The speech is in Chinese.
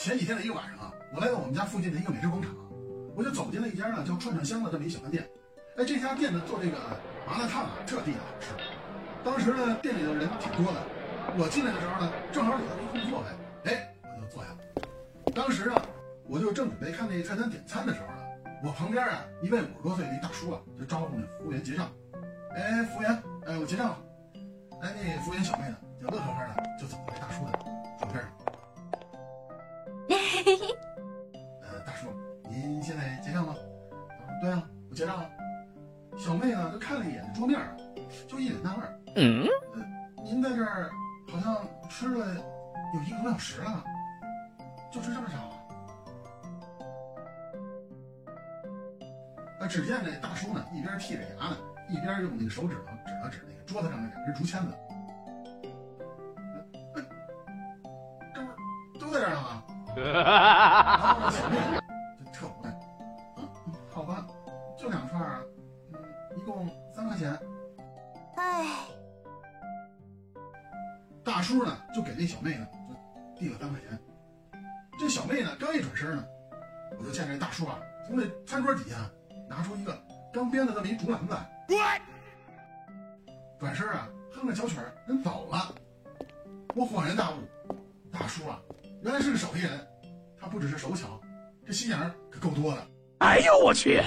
前几天的一个晚上啊，我来到我们家附近的一个美食广场，我就走进了一家呢叫串串香的这么一小饭店。哎，这家店呢做这个麻辣烫啊，特地道好吃。当时呢店里的人挺多的，我进来的时候呢，正好有这么一空座位，哎，我就坐下了。当时啊，我就正准备看那菜单点餐的时候呢，我旁边啊一位五十多岁的一大叔啊，就招呼那服务员结账。哎，服务员，哎，我结账了。哎，那服务员小妹呢，就乐呵呵的就走了 呃，大叔，您现在结账吗？对啊，我结账了。小妹呢，就看了一眼桌面啊，就一脸纳闷。嗯。呃，您在这儿好像吃了有一个多小时了，就吃这么少？啊，只见这大叔呢，一边剔着牙呢，一边用那个手指头指了指那个桌子上的两根竹签子。然后小妹就特无奈，嗯，好吧，就两串啊，嗯，一共三块钱。唉，大叔呢就给那小妹呢就递了三块钱。这小妹呢刚一转身呢，我就见这大叔啊从那餐桌底下拿出一个刚编的这么一竹篮子，转身啊哼着小曲儿人走了。我恍然大悟，大叔啊原来是个手艺人。他不只是手巧，这心眼儿可够多的。哎呦我去！